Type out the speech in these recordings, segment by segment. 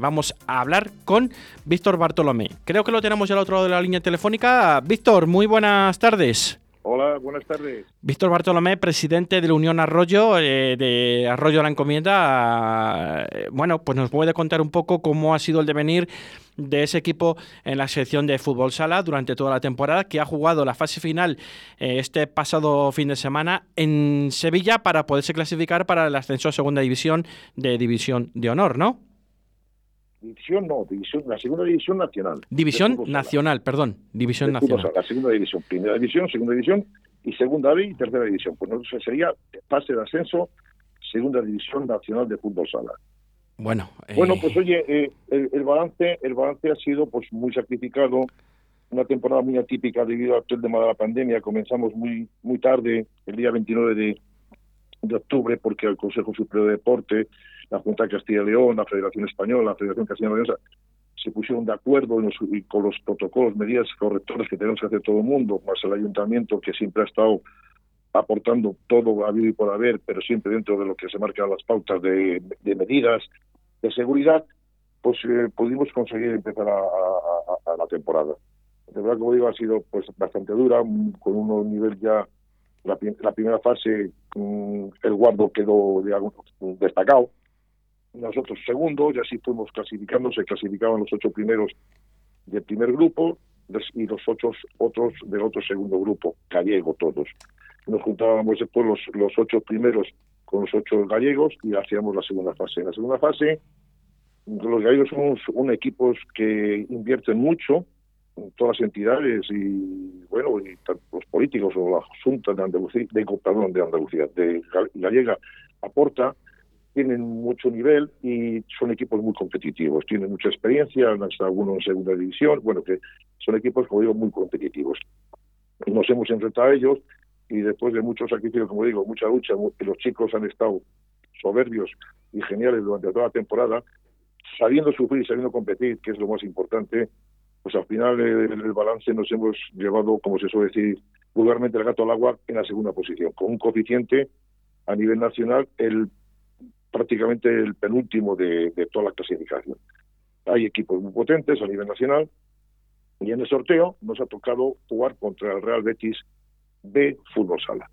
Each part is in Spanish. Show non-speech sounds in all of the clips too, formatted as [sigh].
Vamos a hablar con Víctor Bartolomé. Creo que lo tenemos ya al otro lado de la línea telefónica. Víctor, muy buenas tardes. Hola, buenas tardes. Víctor Bartolomé, presidente de la Unión Arroyo, eh, de Arroyo la Encomienda. Eh, bueno, pues nos puede contar un poco cómo ha sido el devenir de ese equipo en la sección de fútbol sala durante toda la temporada, que ha jugado la fase final eh, este pasado fin de semana en Sevilla para poderse clasificar para el ascenso a segunda división de División de Honor, ¿no? División no, división, la segunda división nacional. División nacional, perdón, división nacional. La segunda división, primera división, segunda división y segunda B y tercera división. Pues no sería fase de ascenso, segunda división nacional de fútbol sala. Bueno, bueno, pues eh, oye, eh, el, balance, el balance ha sido pues muy sacrificado, una temporada muy atípica debido al tema de la pandemia. Comenzamos muy muy tarde, el día 29 de, de octubre, porque el Consejo Superior de Deporte la Junta de Castilla y León, la Federación Española, la Federación Castilla y León, se pusieron de acuerdo con los protocolos, medidas correctoras que tenemos que hacer todo el mundo, más el ayuntamiento que siempre ha estado aportando todo habido y por haber, pero siempre dentro de lo que se marcan las pautas de, medidas de seguridad, pues eh, pudimos conseguir empezar a, la temporada. De verdad, como digo, ha sido pues bastante dura, con un nivel ya, la, primera fase, mm, el guardo quedó destacado, nosotros segundos, y así fuimos clasificando, se clasificaban los ocho primeros del primer grupo y los ocho otros del otro segundo grupo, gallego todos. Nos juntábamos después los, los ocho primeros con los ocho gallegos y hacíamos la segunda fase. En la segunda fase, los gallegos somos un equipo que invierten mucho, todas las entidades y bueno y los políticos o la Junta de Andalucía, de, perdón, de Andalucía, de Gallega aporta tienen mucho nivel y son equipos muy competitivos, tienen mucha experiencia, han estado algunos en segunda división, bueno, que son equipos, como digo, muy competitivos. Nos hemos enfrentado a ellos y después de muchos sacrificios, como digo, mucha lucha, los chicos han estado soberbios y geniales durante toda la temporada, sabiendo sufrir y sabiendo competir, que es lo más importante, pues al final el, balance nos hemos llevado, como se suele decir vulgarmente, el gato al agua en la segunda posición, con un coeficiente a nivel nacional el prácticamente el penúltimo de, toda la clasificación. Hay equipos muy potentes a nivel nacional y en el sorteo nos ha tocado jugar contra el Real Betis B Fútbol Sala.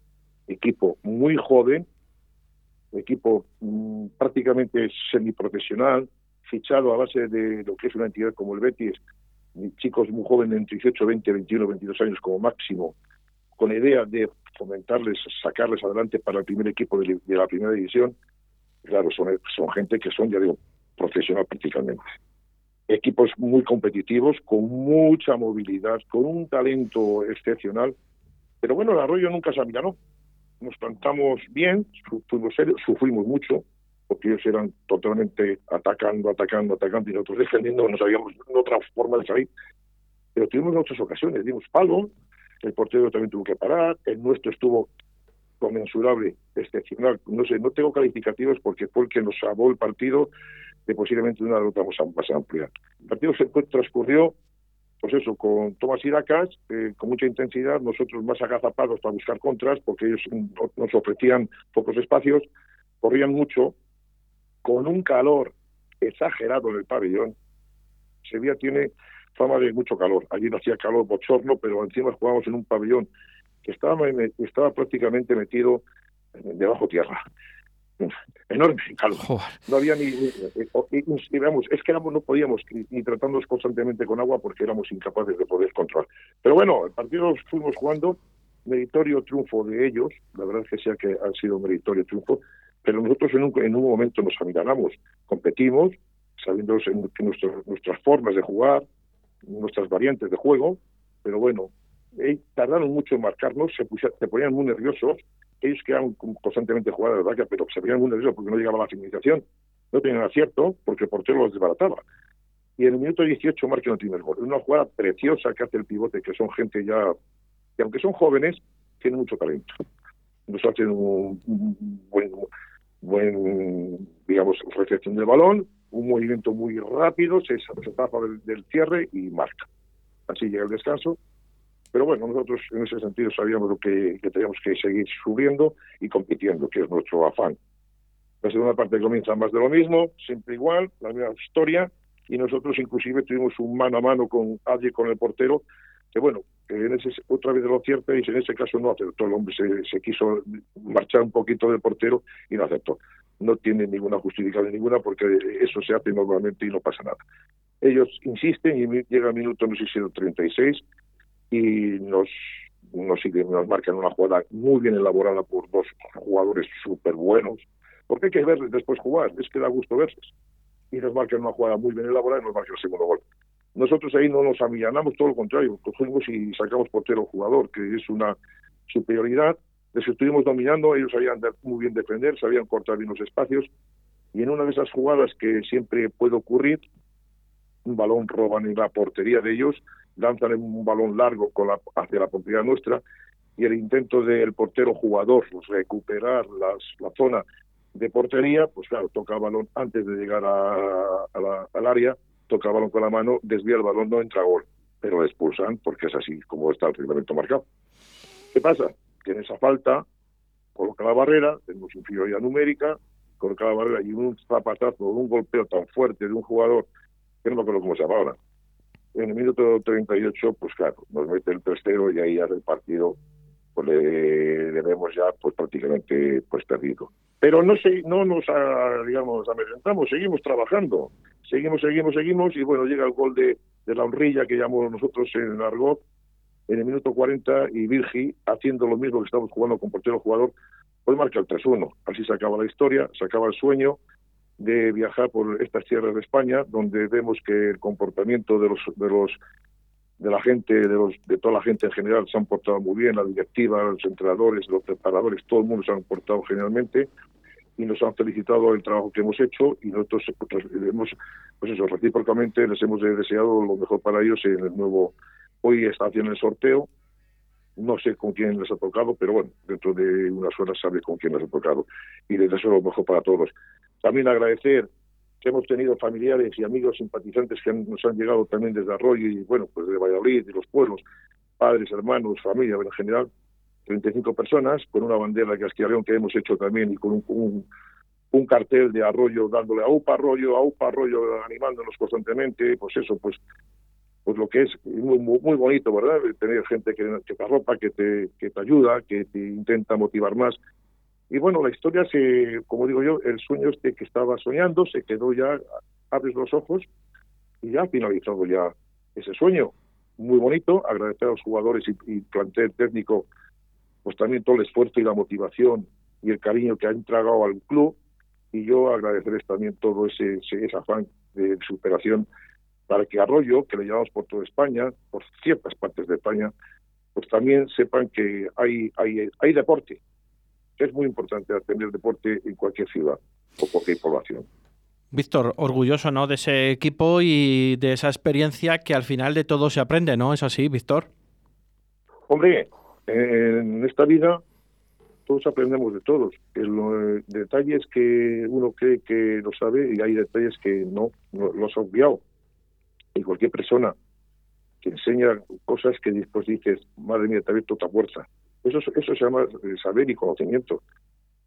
Equipo muy joven, equipo mm, prácticamente semiprofesional, fichado a base de lo que es una entidad como el Betis, chicos muy jóvenes entre 18, 20, 21, 22 años como máximo, con idea de fomentarles, sacarles adelante para el primer equipo de la primera división claro, son, son gente que son, ya digo, profesional prácticamente. Equipos muy competitivos, con mucha movilidad, con un talento excepcional. Pero bueno, el Arroyo nunca se amiganó. Nos plantamos bien, fuimos serios, sufrimos mucho, porque ellos eran totalmente atacando, atacando, atacando, y nosotros [laughs] defendiendo, no sabíamos otra forma de salir. Pero tuvimos muchas ocasiones, dimos palo, el portero también tuvo que parar, el nuestro estuvo comensurable, excepcional. No sé, no tengo calificativos porque fue el que nos salvó el partido de posiblemente una derrota más amplia. El partido se transcurrió, pues eso, con Tomás Iracas, eh, con mucha intensidad, nosotros más agazapados para buscar contras, porque ellos nos ofrecían pocos espacios, corrían mucho, con un calor exagerado en el pabellón. Sevilla tiene fama de mucho calor. Allí no hacía calor bochorno, pero encima jugábamos en un pabellón estaba, estaba prácticamente metido debajo tierra. Enorme calor. No había ni, digamos, es que éramos, no podíamos ni tratarnos constantemente con agua porque éramos incapaces de poder controlar. Pero bueno, el partido fuimos jugando, meritorio triunfo de ellos, la verdad es que sea que ha sido meritorio triunfo, pero nosotros en un, en un momento nos amiganamos, competimos, sabiendo que nuestras formas de jugar, nuestras variantes de juego, pero bueno, tardaron mucho en marcarnos, se, se ponían muy nerviosos, ellos quedaban constantemente jugadas de verdad, pero se ponían muy nerviosos porque no llegaba la finalización, no tenían acierto porque el portero los desbarataba. Y en el minuto 18 marcan el primer gol. Una jugada preciosa que hace el pivote, que son gente ya, que aunque son jóvenes, tienen mucho talento. Nos hacen un, buen, buen, digamos, recepción del balón, un movimiento muy rápido, se tapa del, del cierre y marca. Así llega el descanso pero bueno, nosotros en ese sentido sabíamos lo que, teníamos que seguir subiendo y compitiendo, que es nuestro afán. La segunda parte comienza más de lo mismo, siempre igual, la misma historia, y nosotros inclusive tuvimos un mano a mano con alguien con el portero, que bueno, en ese, otra vez lo cierto y en ese caso no aceptó, el hombre se, se, quiso marchar un poquito del portero y no aceptó. No tiene ninguna justificación ninguna porque eso se hace normalmente y no pasa nada. Ellos insisten y llega el minuto, no sé si el 36, y nos, nos, nos marcan una jugada muy bien elaborada por dos jugadores súper buenos, porque hay que verles después jugar, es que da gusto verles. Y nos marcan una jugada muy bien elaborada y nos marcan el segundo gol. Nosotros ahí no nos amillanamos, todo lo contrario, cogimos y sacamos portero jugador, que es una superioridad. Les estuvimos dominando, ellos sabían muy bien defender, sabían cortar bien los espacios, y en una de esas jugadas que siempre puede ocurrir, un balón roban en la portería de ellos, lanzan un balón largo con la, hacia la portería nuestra, y el intento del portero jugador pues, recuperar las, la zona de portería, pues claro, toca el balón antes de llegar a, la, al área toca el balón con la mano, desvía el balón, no entra gol, pero expulsan porque es así como está el reglamento marcado. ¿Qué pasa? Que en esa falta coloca la barrera, tenemos inferioridad numérica, coloca la barrera y un zapatazo, un golpeo tan fuerte de un jugador, que no me acuerdo cómo se llama ahora, en el minuto 38, pues claro, nos mete el 3-0 y ahí ya el partido pues le, le, vemos ya pues prácticamente pues perdido. Pero no se, no nos digamos amedrentamos, seguimos trabajando seguimos, seguimos, seguimos, y bueno, llega el gol de, de la honrilla que llamamos nosotros en Argot en el minuto 40 y Virgi, haciendo lo mismo que estamos jugando con portero jugador, pues marca el 3-1. Así se acaba la historia, se acaba el sueño de viajar por estas tierras de España, donde vemos que el comportamiento de los de los de la gente, de los de toda la gente en general se han portado muy bien, la directiva, los entrenadores, los preparadores, todo el mundo se han portado generalmente y nos han felicitado el trabajo que hemos hecho y nosotros pues, hemos, pues eso, recíprocamente les hemos deseado lo mejor para ellos en el nuevo, hoy está haciendo el sorteo, no sé con quién les ha tocado, pero bueno, dentro de unas horas sabe con quién les ha tocado y les deseo lo mejor para todos. También agradecer que hemos tenido familiares y amigos simpatizantes que nos han llegado también desde Arroyo y bueno, pues de Valladolid, de los pueblos, padres, hermanos, familia en general, 35 personas, con una bandera de Castilla que hemos hecho también y con un, un, cartel de arroyo dándole a UPA Arroyo, a UPA Arroyo, animándonos constantemente, pues eso, pues pues lo que es muy, muy bonito, ¿verdad? Tener gente que, que te arropa, que te, que te ayuda, que te intenta motivar más. Y bueno, la historia se, como digo yo, el sueño este que estaba soñando se quedó ya, abres los ojos y ya ha finalizado ya ese sueño. Muy bonito, agradecer a los jugadores y, y plantel técnico pues también todo el esfuerzo y la motivación y el cariño que han entregado al club y yo agradecerles también todo ese, ese, afán de superación para que Arroyo, que le llevamos por toda España, por ciertas partes de España, pues también sepan que hay, hay, hay deporte. Es muy importante tener deporte en cualquier ciudad o cualquier población. Víctor, orgulloso ¿no? de ese equipo y de esa experiencia que al final de todo se aprende, ¿no? ¿Es así, Víctor? Hombre, en esta vida todos aprendemos de todos. El, detalles que uno cree que lo sabe y hay detalles que no, los ha obviado. Y cualquier persona que enseña cosas que después dices, madre mía, te ha abierto otra fuerza. Eso, eso se llama eh, saber y conocimiento.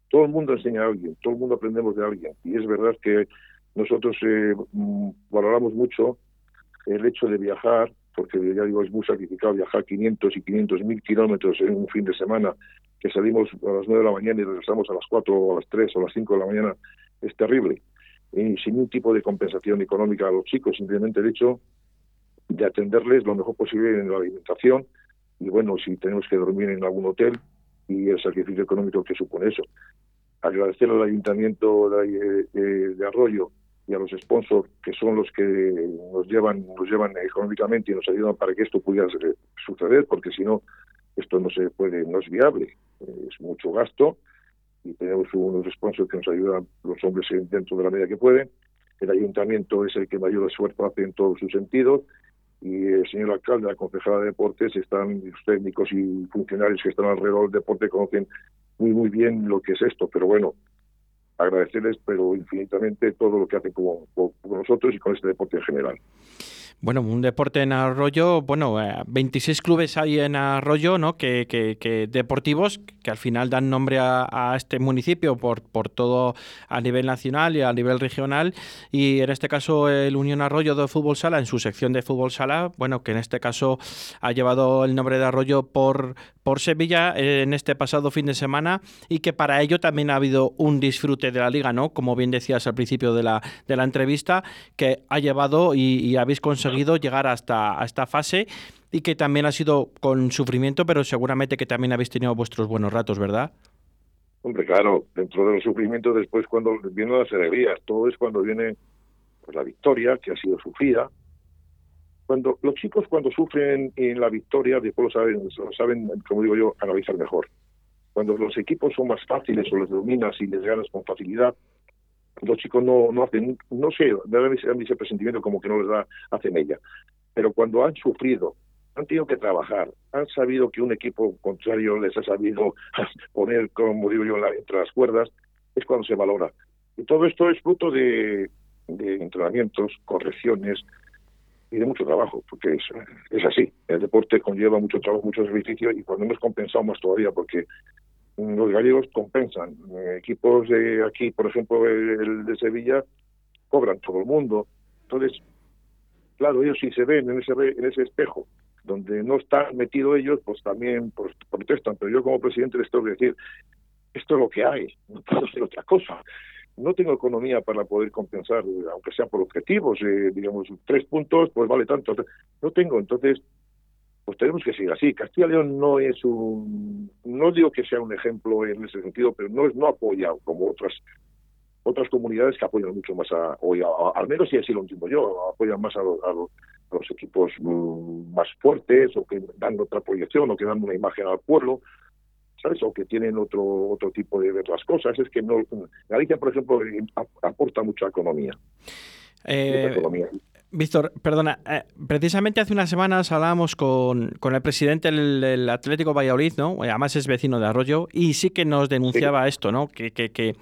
Todo el mundo enseña a alguien, todo el mundo aprendemos de alguien. Y es verdad que nosotros eh, mm, valoramos mucho el hecho de viajar porque ya digo, es muy sacrificado viajar 500 y 500 mil kilómetros en un fin de semana, que salimos a las 9 de la mañana y regresamos a las 4 o a las 3 o a las 5 de la mañana, es terrible. Y sin ningún tipo de compensación económica a los chicos, simplemente el hecho de atenderles lo mejor posible en la alimentación y bueno, si tenemos que dormir en algún hotel y el sacrificio económico que supone eso. Agradecer al ayuntamiento de, de Arroyo y a los sponsors que son los que nos llevan nos llevan económicamente y nos ayudan para que esto pudiera suceder porque si no esto no se puede no es viable es mucho gasto y tenemos unos sponsors que nos ayudan los hombres dentro de la medida que pueden el ayuntamiento es el que mayor esfuerzo hace en todos sus sentidos y el señor alcalde, la concejala de deportes, están los técnicos y funcionarios que están alrededor del deporte conocen muy muy bien lo que es esto, pero bueno, agradecerles, pero infinitamente todo lo que hacen con, nosotros y con este deporte en general. Bueno, un deporte en Arroyo, bueno, 26 eh, clubes hay en Arroyo, ¿no? Que, que, deportivos que al final dan nombre a, este municipio por, por todo a nivel nacional y a nivel regional. Y en este caso el Unión Arroyo de Fútbol Sala, en su sección de Fútbol Sala, bueno, que en este caso ha llevado el nombre de Arroyo por, por Sevilla en este pasado fin de semana y que para ello también ha habido un disfrute de la liga, ¿no? Como bien decías al principio de la, de la entrevista, que ha llevado y, y habéis conseguido llegar hasta esta fase y que también ha sido con sufrimiento, pero seguramente que también habéis tenido vuestros buenos ratos, ¿verdad? Hombre, claro, dentro del sufrimiento después cuando vienen las alegrías, todo es cuando viene pues, la victoria, que ha sido sufrida. Cuando los chicos cuando sufren en la victoria, después lo saben, lo saben, como digo yo, analizar mejor. Cuando los equipos son más fáciles o los dominas y les ganas con facilidad, los chicos no, no hacen, no sé, da mi presentimiento como que no les da, hacen ella. Pero cuando han sufrido, han tenido que trabajar, han sabido que un equipo contrario les ha sabido [laughs] poner, como digo yo, entre las cuerdas, es cuando se valora. Y todo esto es fruto de, de entrenamientos, correcciones y de mucho trabajo, porque es, es así. El deporte conlleva mucho trabajo, mucho sacrificio y cuando hemos compensado más todavía, porque los gallegos compensan. Eh, equipos de aquí, por ejemplo, el de Sevilla, cobran todo el mundo. Entonces, claro, ellos si se ven en ese, en ese espejo donde no están metidos ellos, pues también pues, protestan. Pero yo como presidente les tengo que decir, esto es lo que hay, no puedo hacer otra cosa. No tengo economía para poder compensar, aunque sea por objetivos, eh, digamos, tres puntos, pues vale tanto. No tengo, entonces pues tenemos que seguir así. Castilla y León no es un, no digo que sea un ejemplo en ese sentido, pero no es no apoya como otras otras comunidades que apoyan mucho más a, al menos si así lo entiendo yo, apoyan más a, los equipos mm, más fuertes o que dan otra proyección o que dan una imagen al pueblo. ¿sabes? O que tienen otro otro tipo de ver las cosas. Es que no Galicia, por ejemplo, aporta mucha economía. Eh, economía. Víctor, perdona, eh, precisamente hace unas semanas hablábamos con, el presidente del, Atlético Valladolid, ¿no? Además es vecino de Arroyo, y sí que nos denunciaba esto, ¿no? Que, que, que,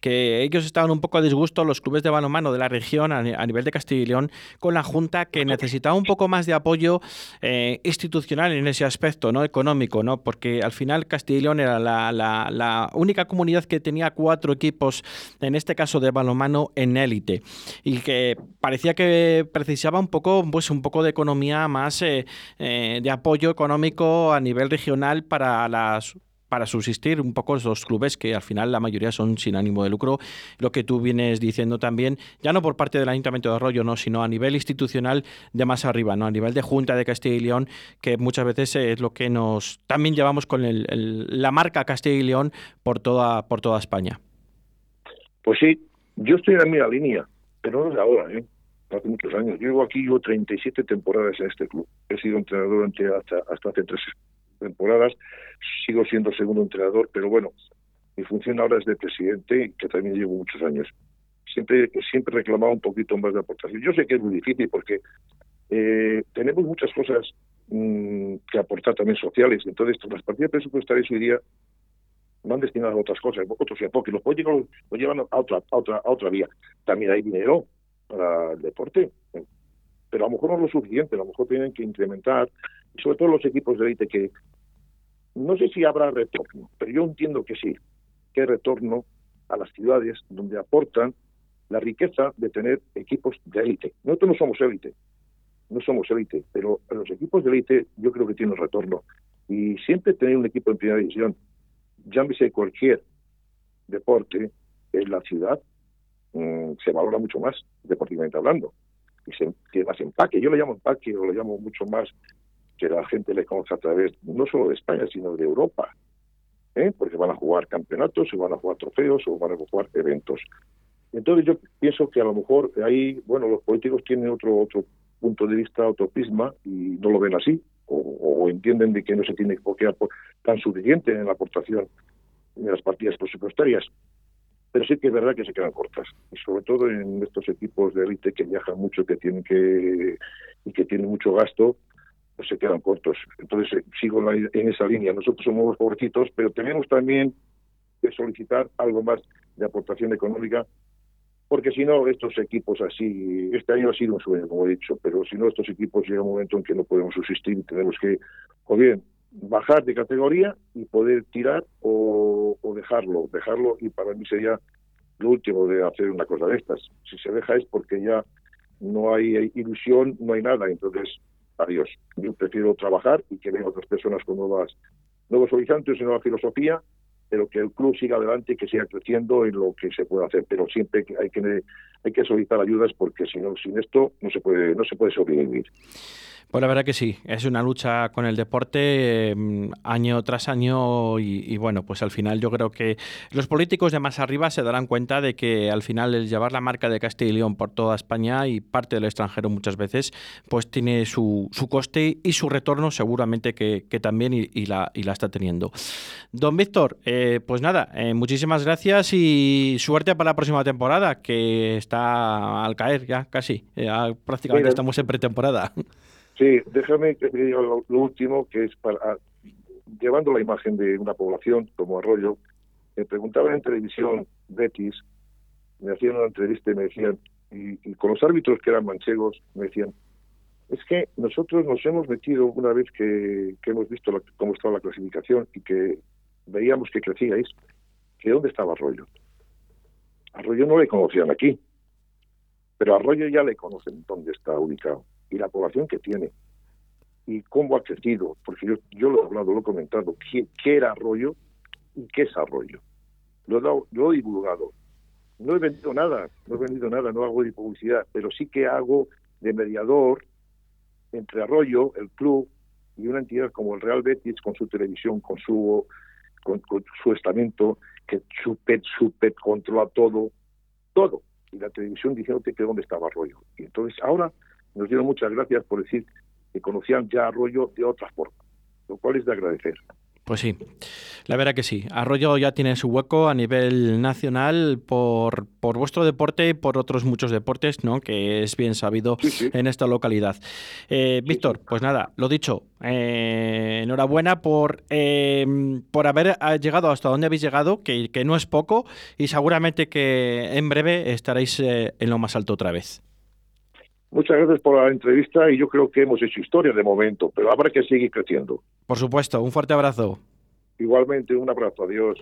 que, ellos estaban un poco a disgusto, los clubes de balonmano de la región, a, nivel de Castilla y León, con la Junta, que necesitaba un poco más de apoyo eh, institucional en ese aspecto, ¿no? Económico, ¿no? Porque al final Castilla y León era la, la, la única comunidad que tenía cuatro equipos, en este caso de balonmano, en élite, y que parecía que precisaba un poco, pues un poco de economía más eh, eh, de apoyo económico a nivel regional para las para subsistir un poco esos clubes que al final la mayoría son sin ánimo de lucro, lo que tú vienes diciendo también, ya no por parte del Ayuntamiento de Arroyo, no, sino a nivel institucional de más arriba, no, a nivel de Junta de Castilla y León, que muchas veces es lo que nos también llevamos con el, la marca Castilla y León por toda por toda España. Pues sí, yo estoy en la misma línea, pero no es ahora, ¿eh? Hace muchos años. Llevo aquí yo 37 temporadas en este club. He sido entrenador hasta, hasta hace tres temporadas. Sigo siendo segundo entrenador, pero bueno, mi función ahora es de presidente, que también llevo muchos años. Siempre siempre reclamaba un poquito más de aportación. Yo sé que es muy difícil porque eh, tenemos muchas cosas mm, que aportar también sociales. Entonces, las partidas presupuestarias hoy día van destinadas a otras cosas, otros enfoques. Los políticos lo llevan a otra, a otra, a otra vía. También hay dinero, para el deporte. Pero a lo mejor no es lo suficiente, a lo mejor tienen que incrementar, sobre todo los equipos de élite que no sé si habrá retorno, pero yo entiendo que sí, que retorno a las ciudades donde aportan la riqueza de tener equipos de élite. Nosotros no somos élite, no somos élite, pero los equipos de élite yo creo que tienen retorno. Y siempre tener un equipo en primera división, llámese cualquier deporte en la ciudad, Mm, se valora mucho más, deportivamente hablando. Y se, tiene más empaque. Yo le llamo empaque o lo llamo mucho más que la gente le conoce a través no solo de España, sino de Europa. ¿eh? Porque van a jugar campeonatos, o van a jugar trofeos, o van a jugar eventos. Entonces yo pienso que a lo mejor ahí, bueno, los políticos tienen otro otro punto de vista, otro prisma, y no lo ven así, o, entienden de que no se tiene por qué tan suficiente en la aportación de las partidas presupuestarias pero sí que es verdad que se quedan cortas. Y sobre todo en estos equipos de élite que viajan mucho que tienen que y que tienen mucho gasto pues se quedan cortos. Entonces eh, sigo en esa línea. Nosotros somos los pobrecitos pero tenemos también que solicitar algo más de aportación económica porque si no, estos equipos así, este año ha sido un sueño, como he dicho, pero si no, estos equipos llega un momento en que no podemos subsistir y tenemos que, o bien, bajar de categoría y poder tirar o, dejarlo, dejarlo y para mí sería lo último de hacer una cosa de estas. Si se deja es porque ya no hay ilusión, no hay nada, entonces adiós. Yo prefiero trabajar y que vengan otras personas con nuevas, nuevos horizontes y nueva filosofía pero que el club siga adelante y que siga creciendo en lo que se puede hacer. Pero siempre hay que hay que solicitar ayudas porque si no, sin esto no se puede no se puede sobrevivir. Pues la verdad que sí, es una lucha con el deporte em, año tras año y, bueno, pues al final yo creo que los políticos de más arriba se darán cuenta de que al final el llevar la marca de Castilla y León por toda España y parte del extranjero muchas veces, pues tiene su, su coste y su retorno seguramente que, también y, la, y la está teniendo. Don Víctor, eh, pues nada, eh, muchísimas gracias y suerte para la próxima temporada que está al caer ya casi, ya prácticamente estamos en pretemporada. [laughs] Sí, déjame que diga lo, último, que es para llevando la imagen de una población como Arroyo, me preguntaban en televisión Betis, me hacían una entrevista y me decían, y, con los árbitros que eran manchegos, me decían, es que nosotros nos hemos metido una vez que, hemos visto cómo estaba la clasificación y que veíamos que crecíais, que dónde estaba Arroyo. Arroyo no le conocían aquí, pero Arroyo ya le conocen dónde está ubicado y la población que tiene y cómo ha crecido, porque yo, lo he hablado, lo he comentado, qué, era Arroyo y qué es Arroyo. Lo he, dado, lo he divulgado. No he vendido nada, no he vendido nada, no hago de publicidad, pero sí que hago de mediador entre Arroyo, el club, y una entidad como el Real Betis con su televisión, con su con, su estamento, que super, super controla todo, todo. Y la televisión diciéndote que dónde estaba Arroyo. Y entonces ahora nos dieron muchas gracias por decir que conocían ya Arroyo de otra forma, lo cual es de agradecer. Pues sí, la verdad que sí. Arroyo ya tiene su hueco a nivel nacional por, por vuestro deporte y por otros muchos deportes, ¿no? Que es bien sabido en esta localidad. Eh, Víctor, pues nada, lo dicho, eh, enhorabuena por, eh, por haber llegado hasta donde habéis llegado, que, que, no es poco, y seguramente que en breve estaréis en lo más alto otra vez. Muchas gracias por la entrevista y yo creo que hemos hecho historia de momento, pero habrá que seguir creciendo. Por supuesto, un fuerte abrazo. Igualmente, un abrazo, adiós.